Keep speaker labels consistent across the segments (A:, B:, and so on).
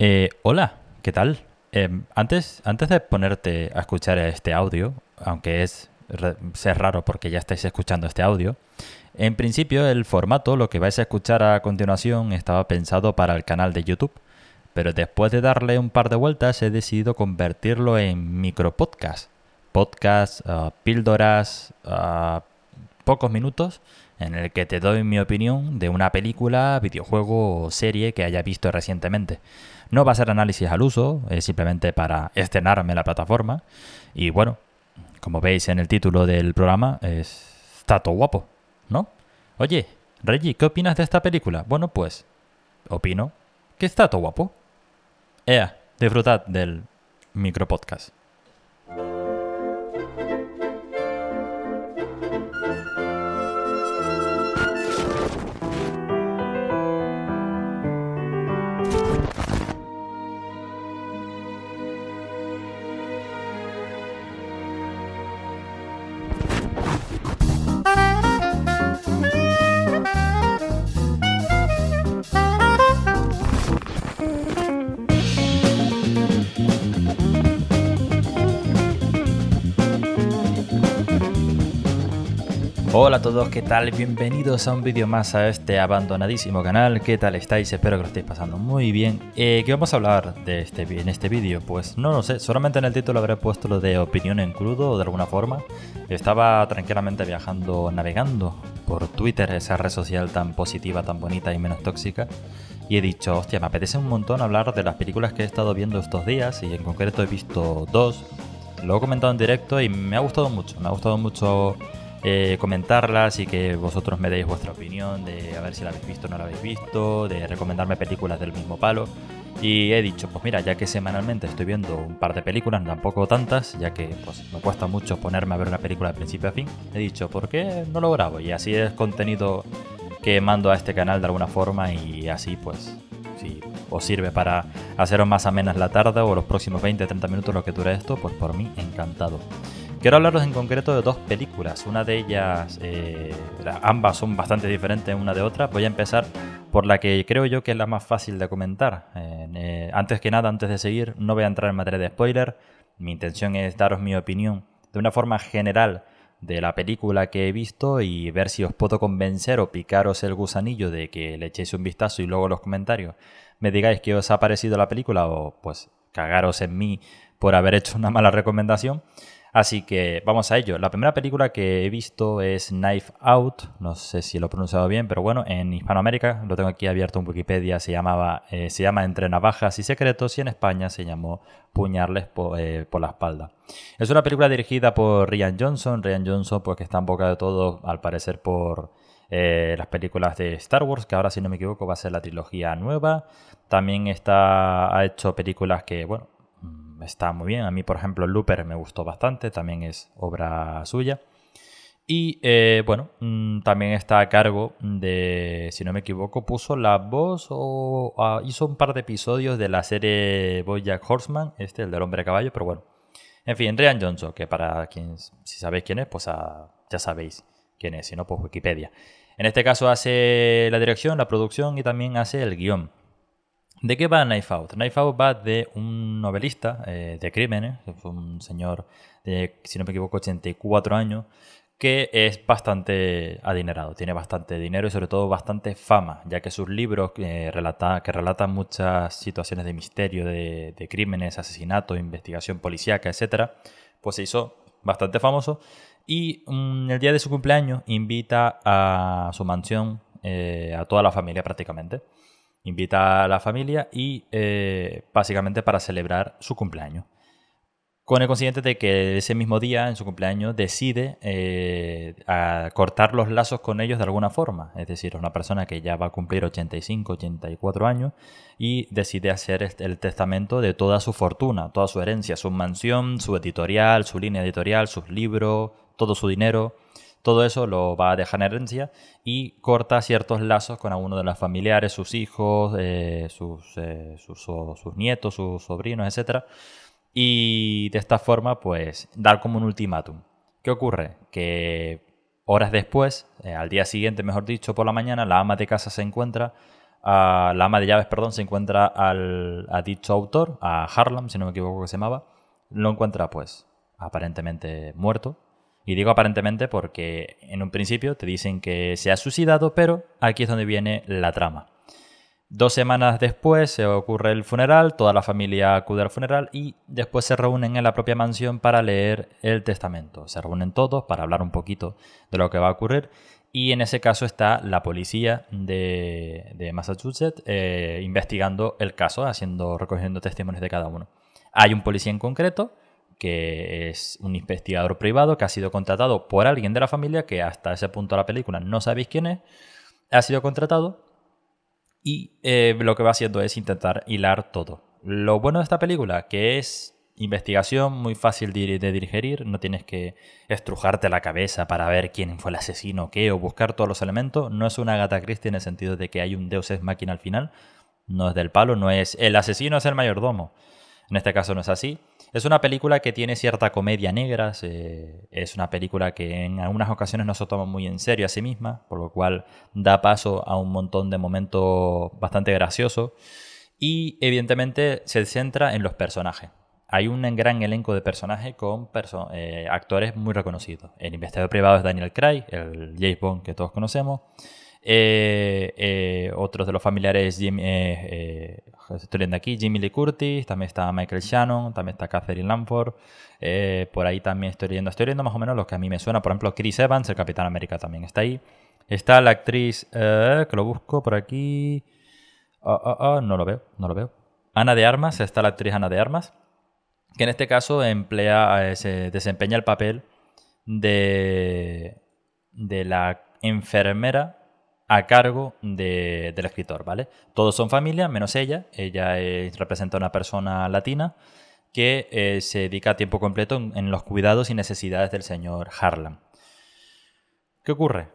A: Eh, hola, ¿qué tal? Em, antes, antes de ponerte a escuchar este audio, aunque es, es raro porque ya estáis escuchando este audio, en principio el formato, lo que vais a escuchar a continuación, estaba pensado para el canal de YouTube, pero después de darle un par de vueltas he decidido convertirlo en micropodcast. Podcast, uh, píldoras, uh, pocos minutos, en el que te doy mi opinión de una película, videojuego o serie que haya visto recientemente. No va a ser análisis al uso, es simplemente para estrenarme la plataforma. Y bueno, como veis en el título del programa, es, está todo guapo, ¿no? Oye, Reggie, ¿qué opinas de esta película? Bueno, pues, opino que está todo guapo. Ea, disfrutad del micropodcast. Hola a todos, ¿qué tal? Bienvenidos a un vídeo más a este abandonadísimo canal. ¿Qué tal estáis? Espero que lo estéis pasando muy bien. Eh, ¿Qué vamos a hablar de este, en este vídeo? Pues no lo sé, solamente en el título habré puesto lo de opinión en crudo de alguna forma. Estaba tranquilamente viajando, navegando por Twitter, esa red social tan positiva, tan bonita y menos tóxica. Y he dicho, hostia, me apetece un montón hablar de las películas que he estado viendo estos días y en concreto he visto dos. Lo he comentado en directo y me ha gustado mucho, me ha gustado mucho eh, comentarlas y que vosotros me deis vuestra opinión de a ver si la habéis visto o no la habéis visto, de recomendarme películas del mismo palo. Y he dicho, pues mira, ya que semanalmente estoy viendo un par de películas, tampoco tantas, ya que pues, me cuesta mucho ponerme a ver una película de principio a fin, he dicho, ¿por qué no lo grabo? Y así es contenido que mando a este canal de alguna forma y así pues si os sirve para haceros más amenas la tarde o los próximos 20-30 minutos lo que dure esto, pues por mí encantado. Quiero hablaros en concreto de dos películas. Una de ellas, eh, ambas son bastante diferentes una de otra. Voy a empezar por la que creo yo que es la más fácil de comentar. Eh, antes que nada, antes de seguir, no voy a entrar en materia de spoiler. Mi intención es daros mi opinión de una forma general de la película que he visto y ver si os puedo convencer o picaros el gusanillo de que le echéis un vistazo y luego en los comentarios me digáis qué os ha parecido la película o pues cagaros en mí por haber hecho una mala recomendación. Así que vamos a ello. La primera película que he visto es Knife Out. No sé si lo he pronunciado bien, pero bueno, en Hispanoamérica, lo tengo aquí abierto en Wikipedia, se, llamaba, eh, se llama Entre Navajas y Secretos y en España se llamó Puñarles eh, por, la espalda. Es una película dirigida por Ryan Johnson. Ryan Johnson, pues que está en boca de todo, al parecer, por eh, las películas de Star Wars, que ahora, si no me equivoco, va a ser la trilogía nueva. También está, ha hecho películas que, bueno, está muy bien. A mí, por ejemplo, Looper me gustó bastante, también es obra suya. Y eh, bueno, mm, también está a cargo de, si no me equivoco, puso la voz o ah, hizo un par de episodios de la serie Bojack Horseman, este, el del hombre caballo, pero bueno. En fin, Ryan Johnson, que para quien, si sabéis quién es, pues ah, ya sabéis quién es, si no, pues Wikipedia. En este caso hace la dirección, la producción y también hace el guion. ¿De qué va Knife Out? Knife Out va de un novelista eh, de crímenes, un señor de, si no me equivoco, 84 años, que es bastante adinerado, tiene bastante dinero y sobre todo bastante fama, ya que sus libros eh, relata, que relatan muchas situaciones de misterio, de, crímenes, asesinatos, investigación policíaca, etc., pues se hizo bastante famoso y mm, el día de su cumpleaños invita a su mansión eh, a toda la familia prácticamente invita a la familia y eh, básicamente para celebrar su cumpleaños. Con el consiguiente de que ese mismo día, en su cumpleaños, decide eh, cortar los lazos con ellos de alguna forma. Es decir, una persona que ya va a cumplir 85, 84 años y decide hacer el testamento de toda su fortuna, toda su herencia, su mansión, su editorial, su línea editorial, sus libros, todo su dinero todo eso lo va a dejar en herencia y corta ciertos lazos con alguno de los familiares, sus hijos, eh, sus, eh, sus, nietos, sus sobrinos, etc. Y de esta forma, pues, dar como un ultimátum. ¿Qué ocurre? Que horas después, eh, al día siguiente, mejor dicho, por la mañana, la ama de casa se encuentra la ama de llaves, perdón, se encuentra al, a dicho autor, a Harlem, si no me equivoco que se llamaba, lo encuentra pues aparentemente muerto. Y digo aparentemente porque en un principio te dicen que se ha suicidado, pero aquí es donde viene la trama. Dos semanas después se ocurre el funeral, toda la familia acude al funeral y después se reúnen en la propia mansión para leer el testamento. Se reúnen todos para hablar un poquito de lo que va a ocurrir y en ese caso está la policía de, Massachusetts eh, investigando el caso, haciendo, recogiendo testimonios de cada uno. Hay un policía en concreto que es un investigador privado que ha sido contratado por alguien de la familia que hasta ese punto de la película no sabéis quién es. Ha sido contratado y eh, lo que va haciendo es intentar hilar todo. Lo bueno de esta película, que es investigación muy fácil de, digerir, no tienes que estrujarte la cabeza para ver quién fue el asesino qué, o buscar todos los elementos. No es una gata Christie en el sentido de que hay un Deus Ex Máquina al final. No es del palo, no es el asesino es el mayordomo. En este caso no es así. Es una película que tiene cierta comedia negra, es una película que en algunas ocasiones no se toma muy en serio a sí misma, por lo cual da paso a un montón de momentos bastante graciosos y evidentemente se centra en los personajes. Hay un gran elenco de personajes con eh, actores muy reconocidos. El investigador privado es Daniel Craig, el James Bond que todos conocemos. Eh, eh, otros de los familiares, eh, estoy leyendo aquí, Jimmy Lee Curtis, también está Michael Shannon, también está Catherine Lamford. por ahí también estoy leyendo, estoy leyendo más o menos los que a mí me suena. Por ejemplo, Chris Evans, el Capitán América, también está ahí. Está la actriz, que lo busco por aquí. Ah, ah, ah, no lo veo, no lo veo. Ana de Armas, está la actriz Ana de Armas, que en este caso emplea, se desempeña el papel de, de la enfermera a cargo del escritor, ¿vale? Todos son familia, menos ella. Ella representa a una persona latina que eh, se dedica a tiempo completo en, los cuidados y necesidades del señor Harlan. ¿Qué ocurre?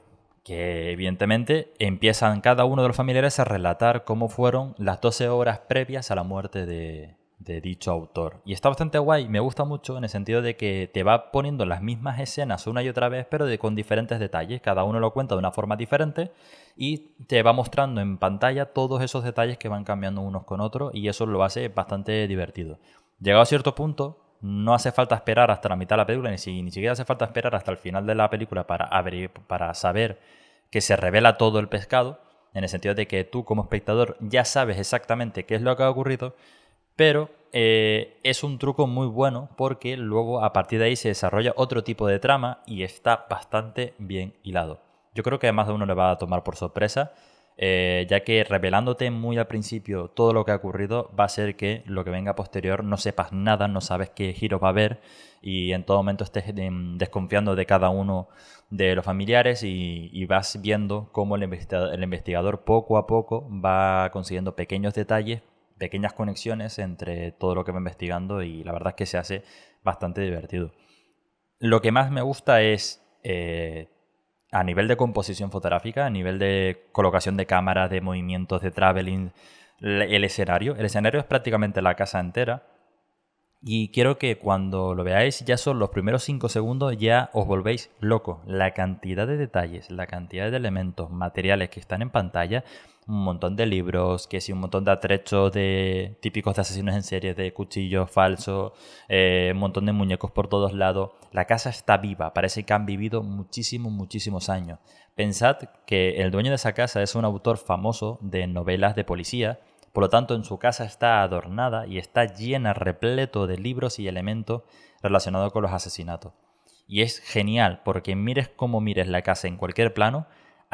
A: Que evidentemente empiezan cada uno de los familiares a relatar cómo fueron las 12 horas previas a la muerte de, de dicho autor. Y está bastante guay, me gusta mucho en el sentido de que te va poniendo las mismas escenas una y otra vez, pero de, con diferentes detalles. Cada uno lo cuenta de una forma diferente y te va mostrando en pantalla todos esos detalles que van cambiando unos con otros y eso lo hace bastante divertido. Llegado a cierto punto, no hace falta esperar hasta la mitad de la película, ni, ni siquiera hace falta esperar hasta el final de la película para, para saber que se revela todo el pescado, en el sentido de que tú como espectador ya sabes exactamente qué es lo que ha ocurrido, pero eh, es un truco muy bueno porque luego a partir de ahí se desarrolla otro tipo de trama y está bastante bien hilado. Yo creo que a más de uno le va a tomar por sorpresa, eh, ya que revelándote muy al principio todo lo que ha ocurrido va a ser que lo que venga posterior no sepas nada, no sabes qué giro va a haber y en todo momento estés em, desconfiando de cada uno de los familiares y, vas viendo cómo el investigador poco a poco va consiguiendo pequeños detalles pequeñas conexiones entre todo lo que va investigando y la verdad es que se hace bastante divertido. Lo que más me gusta es eh, a nivel de composición fotográfica, a nivel de colocación de cámaras, de movimientos, de traveling, el escenario. El escenario es prácticamente la casa entera. Y quiero que cuando lo veáis, ya son los primeros 5 segundos, ya os volvéis locos. La cantidad de detalles, la cantidad de elementos, materiales que están en pantalla un montón de libros, que sí, un montón de atrechos de típicos de asesinos en serie, de cuchillos falsos, eh, un montón de muñecos por todos lados. La casa está viva, parece que han vivido muchísimos, muchísimos años. Pensad que el dueño de esa casa es un autor famoso de novelas de policía, por lo tanto en su casa está adornada y está llena, repleto de libros y elementos relacionados con los asesinatos. Y es genial, porque mires cómo mires la casa en cualquier plano,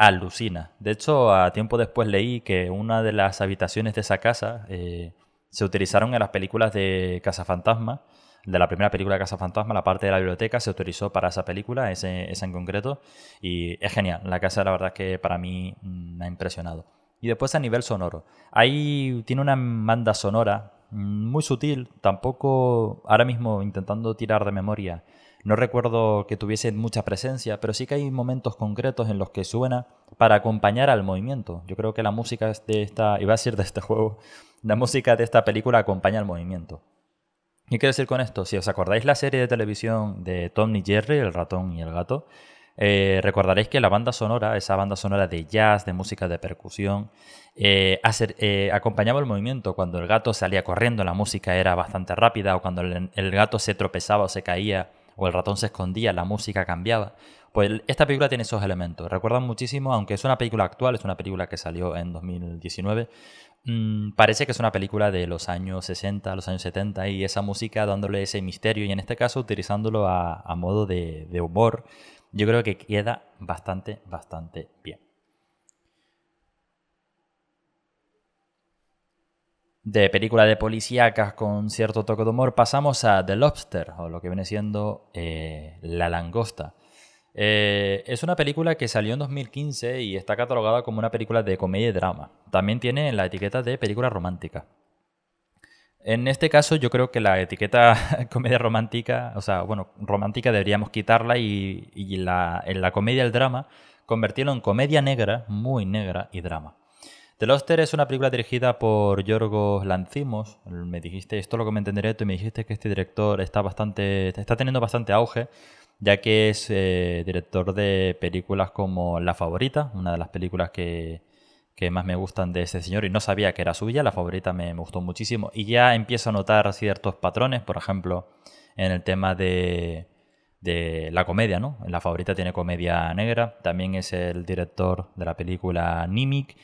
A: alucina. De hecho, a tiempo después leí que una de las habitaciones de esa casa eh, se utilizaron en las películas de Casa Fantasma. De la primera película de Casa Fantasma, la parte de la biblioteca se utilizó para esa película, esa en concreto. Y es genial. La casa, la verdad, es que para mí mm, me ha impresionado. Y después a nivel sonoro. Ahí tiene una banda sonora mm, muy sutil, tampoco ahora mismo intentando tirar de memoria no recuerdo que tuviese mucha presencia, pero sí que hay momentos concretos en los que suena para acompañar al movimiento. Yo creo que la música de esta, iba a decir de este juego, la música de esta película acompaña al movimiento. ¿Qué quiero decir con esto? Si os acordáis la serie de televisión de Tom y Jerry, el ratón y el gato, Eh, recordaréis que la banda sonora, esa banda sonora de jazz, de música de percusión, eh, eh, acompañaba el movimiento. Cuando el gato salía corriendo, la música era bastante rápida, o cuando el, gato se tropezaba o se caía, o el ratón se escondía, la música cambiaba. Pues esta película tiene esos elementos. Recuerdan muchísimo, aunque es una película actual, es una película que salió en 2019, mm, parece que es una película de los años 60, los años 70, y esa música dándole ese misterio, y en este caso utilizándolo a, modo de humor, yo creo que queda bastante, bastante bien. De película de policíacas con cierto toque de humor pasamos a The Lobster, o lo que viene siendo eh, La Langosta. Eh, es una película que salió en 2015 y está catalogada como una película de comedia y drama. También tiene la etiqueta de película romántica. En este caso yo creo que la etiqueta comedia romántica, o sea, bueno, romántica deberíamos quitarla y, la, en la comedia el drama convertirlo en comedia negra, muy negra y drama. The Loster es una película dirigida por Yorgos Lancimos. Me dijiste, esto lo comenté en directo y me dijiste que este director está bastante, está teniendo bastante auge, ya que es eh, director de películas como La Favorita, una de las películas que, que más me gustan de este señor y no sabía que era suya, la favorita me, gustó muchísimo y ya empiezo a notar ciertos patrones, por ejemplo, en el tema de, de la comedia, ¿no? La favorita tiene comedia negra, también es el director de la película Nimic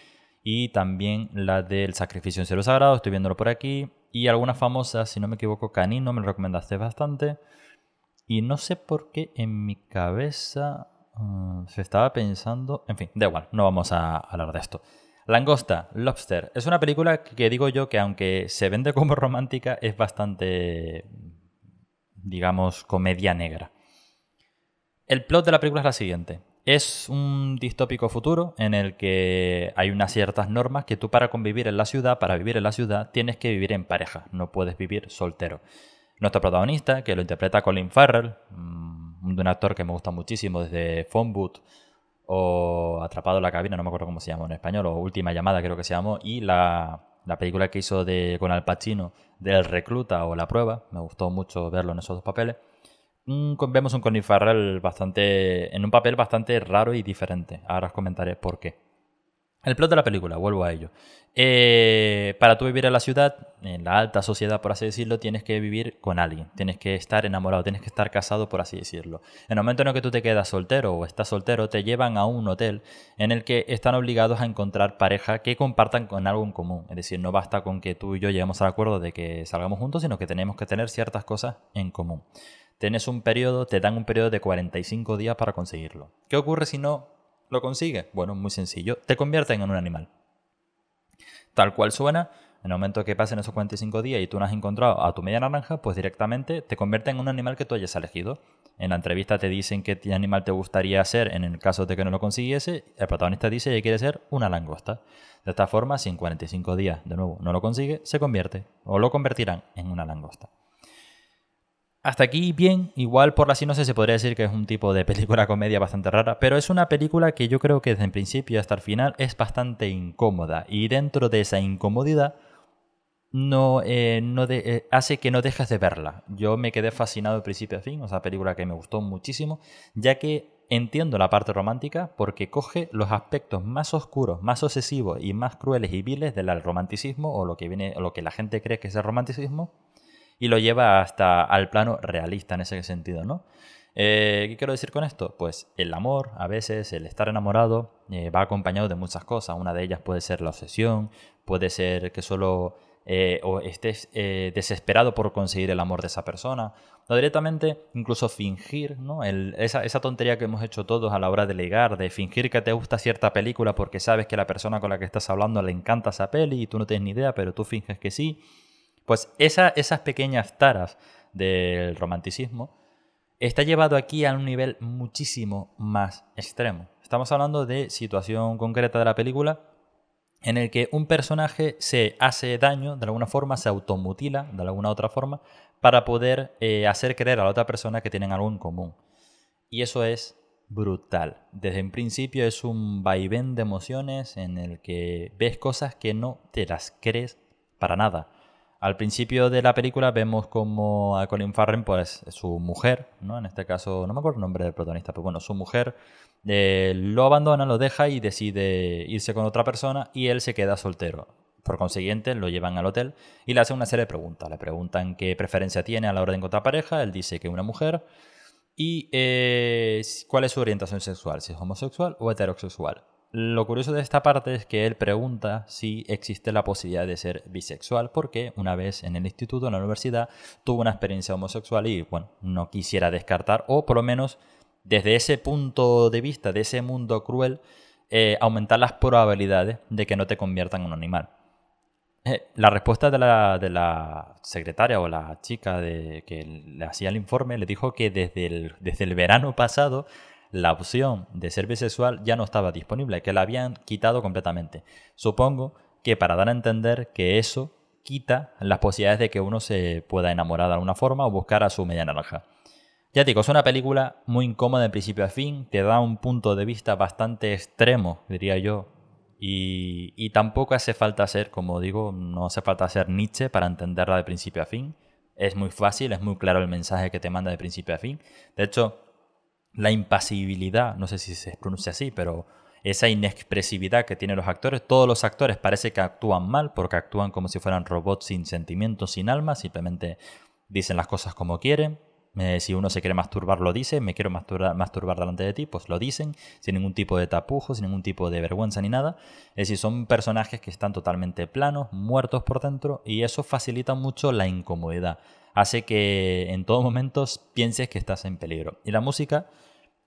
A: y también la del Sacrificio en Cielo Sagrado, estoy viéndolo por aquí, y algunas famosas, si no me equivoco, Canino me lo recomendaste bastante, y no sé por qué en mi cabeza uh, se estaba pensando, en fin, da igual, no vamos a hablar de esto. Langosta, Lobster. Es una película que digo yo que aunque se vende como romántica, es bastante, digamos, comedia negra. El plot de la película es la siguiente. Es un distópico futuro en el que hay unas ciertas normas que tú para convivir en la ciudad, para vivir en la ciudad, tienes que vivir en pareja, no puedes vivir soltero. Nuestro protagonista, que lo interpreta Colin Farrell, mm, un actor que me gusta muchísimo desde Phone Boot o Atrapado en la cabina, no me acuerdo cómo se llama en español, o Última llamada creo que se llamó, y la, película que hizo de, con Al Pacino del Recluta o La Prueba, me gustó mucho verlo en esos dos papeles. Vemos un Colin bastante, en un papel bastante raro y diferente. Ahora os comentaré por qué. El plot de la película, vuelvo a ello. Eh, para tú vivir en la ciudad, en la alta sociedad, por así decirlo, tienes que vivir con alguien, tienes que estar enamorado, tienes que estar casado, por así decirlo. En el momento en el que tú te quedas soltero o estás soltero, te llevan a un hotel en el que están obligados a encontrar pareja que compartan con algo en común. Es decir, no basta con que tú y yo lleguemos al acuerdo de que salgamos juntos, sino que tenemos que tener ciertas cosas en común. Tienes un periodo, te dan un periodo de 45 días para conseguirlo. ¿Qué ocurre si no ¿Lo consigue? Bueno, muy sencillo. Te convierten en un animal. Tal cual suena, en el momento que pasen esos 45 días y tú no has encontrado a tu media naranja, pues directamente te convierten en un animal que tú hayas elegido. En la entrevista te dicen qué animal te gustaría ser en el caso de que no lo consiguiese. El protagonista dice que quiere ser una langosta. De esta forma, si en 45 días de nuevo no lo consigue, se convierte o lo convertirán en una langosta. Hasta aquí bien, igual por la sinopsis se podría decir que es un tipo de película comedia bastante rara, pero es una película que yo creo que desde el principio hasta el final es bastante incómoda y dentro de esa incomodidad no, eh, no eh, hace que no dejes de verla. Yo me quedé fascinado de principio a fin, o sea, película que me gustó muchísimo, ya que entiendo la parte romántica porque coge los aspectos más oscuros, más obsesivos y más crueles y viles del romanticismo o lo que viene, o lo que la gente cree que es el romanticismo y lo lleva hasta al plano realista en ese sentido, ¿no? Eh, ¿Qué quiero decir con esto? Pues el amor, a veces el estar enamorado, eh, va acompañado de muchas cosas. Una de ellas puede ser la obsesión, puede ser que solo eh, o estés desesperado por conseguir el amor de esa persona, o directamente incluso fingir, ¿no? esa, esa, tontería que hemos hecho todos a la hora de ligar, de fingir que te gusta cierta película porque sabes que la persona con la que estás hablando le encanta esa peli y tú no tienes ni idea, pero tú finges que sí. Pues esas pequeñas taras del romanticismo está llevado aquí a un nivel muchísimo más extremo. Estamos hablando de situación concreta de la película en el que un personaje se hace daño, de alguna forma, se automutila, de alguna otra forma, para poder eh, hacer creer a la otra persona que tienen algo en común. Y eso es brutal. Desde un principio es un vaivén de emociones en el que ves cosas que no te las crees para nada al principio de la película vemos como a Colin Farrell, pues su mujer, ¿no? En este caso, no me acuerdo el nombre del protagonista, pero bueno, su mujer eh, lo abandona, lo deja y decide irse con otra persona y él se queda soltero. Por consiguiente, lo llevan al hotel y le hacen una serie de preguntas. Le preguntan qué preferencia tiene a la hora de encontrar pareja, él dice que una mujer y eh, cuál es su orientación sexual, si es homosexual o heterosexual. Lo curioso de esta parte es que él pregunta si existe la posibilidad de ser bisexual, porque una vez en el instituto, en la universidad, tuvo una experiencia homosexual y, bueno, no quisiera descartar, o por lo menos desde ese punto de vista, de ese mundo cruel, eh, aumentar las probabilidades de que no te conviertan en un animal. Eh, la respuesta de la, secretaria o la chica de, que le hacía el informe le dijo que desde el verano pasado la opción de ser bisexual ya no estaba disponible, que la habían quitado completamente. Supongo que para dar a entender que eso quita las posibilidades de que uno se pueda enamorar de alguna forma o buscar a su media naranja. Ya digo, es una película muy incómoda de principio a fin, te da un punto de vista bastante extremo, diría yo, y, y, tampoco hace falta ser, como digo, no hace falta ser Nietzsche para entenderla de principio a fin. Es muy fácil, es muy claro el mensaje que te manda de principio a fin. De hecho, la impasibilidad, no sé si se pronuncia así, pero esa inexpresividad que tienen los actores, todos los actores parece que actúan mal porque actúan como si fueran robots sin sentimientos, sin alma, simplemente dicen las cosas como quieren. Eh, si uno se quiere masturbar, lo dice, me quiero masturbar, masturbar delante de ti, pues lo dicen, sin ningún tipo de tapujo, sin ningún tipo de vergüenza ni nada. Es decir, son personajes que están totalmente planos, muertos por dentro, y eso facilita mucho la incomodidad. Hace que en todo momento pienses que estás en peligro. Y la música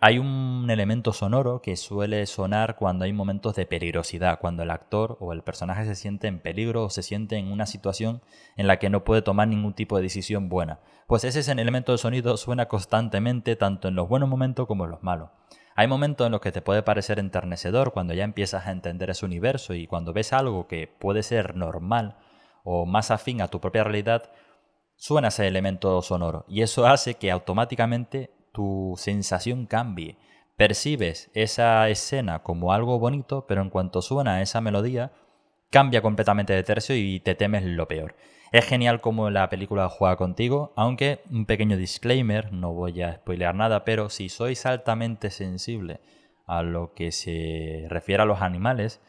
A: hay un elemento sonoro que suele sonar cuando hay momentos de peligrosidad, cuando el actor o el personaje se siente en peligro o se siente en una situación en la que no puede tomar ningún tipo de decisión buena. Pues ese es el elemento de sonido suena constantemente tanto en los buenos momentos como en los malos. Hay momentos en los que te puede parecer enternecedor cuando ya empiezas a entender ese universo y cuando ves algo que puede ser normal o más afín a tu propia realidad, suena ese elemento sonoro y eso hace que automáticamente tu sensación cambie. Percibes esa escena como algo bonito, pero en cuanto suena esa melodía, cambia completamente de tercio y te temes lo peor. Es genial como la película juega contigo, aunque un pequeño disclaimer, no voy a spoilear nada, pero si sois altamente sensible a lo que se refiere a los animales,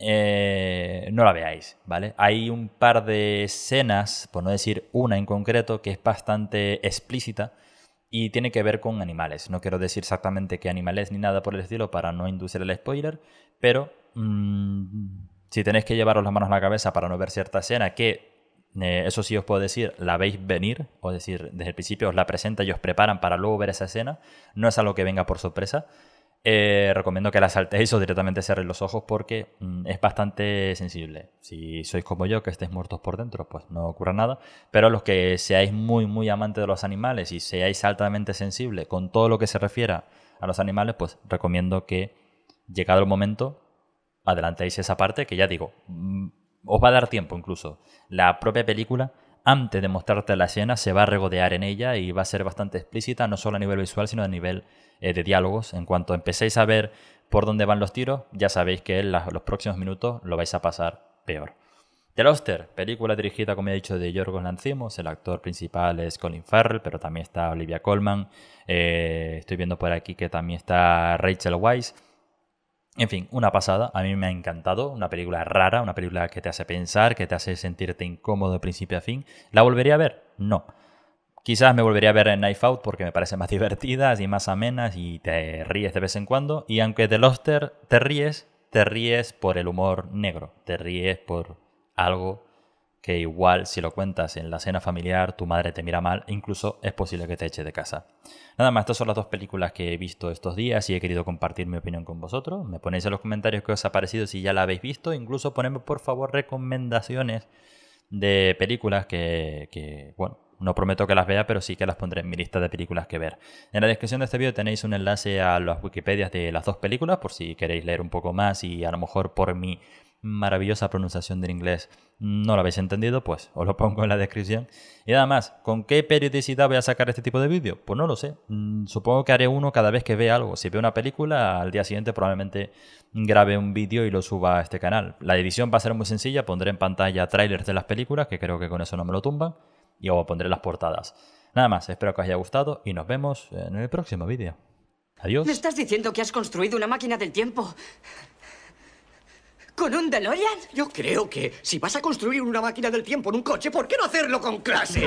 A: eh, no la veáis, ¿vale? Hay un par de escenas, por no decir una en concreto, que es bastante explícita y tiene que ver con animales. No quiero decir exactamente qué animales ni nada por el estilo para no inducir el spoiler, pero mm, si tenéis que llevaros las manos a la cabeza para no ver cierta escena, que eh, eso sí os puedo decir, la veis venir, o decir, desde el principio os la presenta y os preparan para luego ver esa escena, no es algo que venga por sorpresa. Eh, recomiendo que la saltéis o directamente cerréis los ojos porque mm, es bastante sensible. Si sois como yo, que estéis muertos por dentro, pues no ocurra nada. Pero los que seáis muy, muy amantes de los animales y seáis altamente sensible con todo lo que se refiera a los animales, pues recomiendo que, llegado el momento, adelantéis esa parte que ya digo, mm, os va a dar tiempo incluso. La propia película antes de mostrarte la escena, se va a regodear en ella y va a ser bastante explícita, no solo a nivel visual, sino a nivel eh, de diálogos. En cuanto empecéis a ver por dónde van los tiros, ya sabéis que en los próximos minutos lo vais a pasar peor. The Loster, película dirigida, como he dicho, de Yorgos Lanthimos. El actor principal es Colin Farrell, pero también está Olivia Colman. Eh, estoy viendo por aquí que también está Rachel Weisz. En fin, una pasada, a mí me ha encantado, una película rara, una película que te hace pensar, que te hace sentirte incómodo de principio a fin. ¿La volvería a ver? No. Quizás me volvería a ver en Knife Out porque me parece más divertida y más amenas y te ríes de vez en cuando. Y aunque de Loster te ríes, te ríes por el humor negro, te ríes por algo que igual si lo cuentas en la cena familiar tu madre te mira mal, incluso es posible que te eche de casa. Nada más, estas son las dos películas que he visto estos días y he querido compartir mi opinión con vosotros. Me ponéis en los comentarios qué os ha parecido si ya la habéis visto, incluso ponedme por favor recomendaciones de películas que, que bueno, no prometo que las vea, pero sí que las pondré en mi lista de películas que ver. En la descripción de este vídeo tenéis un enlace a las Wikipedias de las dos películas, por si queréis leer un poco más y a lo mejor por mi maravillosa pronunciación del inglés no lo habéis entendido, pues os lo pongo en la descripción. Y nada más, ¿con qué periodicidad voy a sacar este tipo de vídeo? Pues no lo sé. Mm, supongo que haré uno cada vez que vea algo. Si veo una película, al día siguiente probablemente grabe un vídeo y lo suba a este canal. La edición va a ser muy sencilla, pondré en pantalla trailers de las películas, que creo que con eso no me lo tumban, y luego pondré las portadas. Nada más, espero que os haya gustado y nos vemos en el próximo vídeo. Adiós.
B: ¿Me estás diciendo que has construido una máquina del tiempo? ¿Con un DeLorean?
C: Yo creo que si vas a construir una máquina del tiempo en un coche, ¿por qué no hacerlo con clase?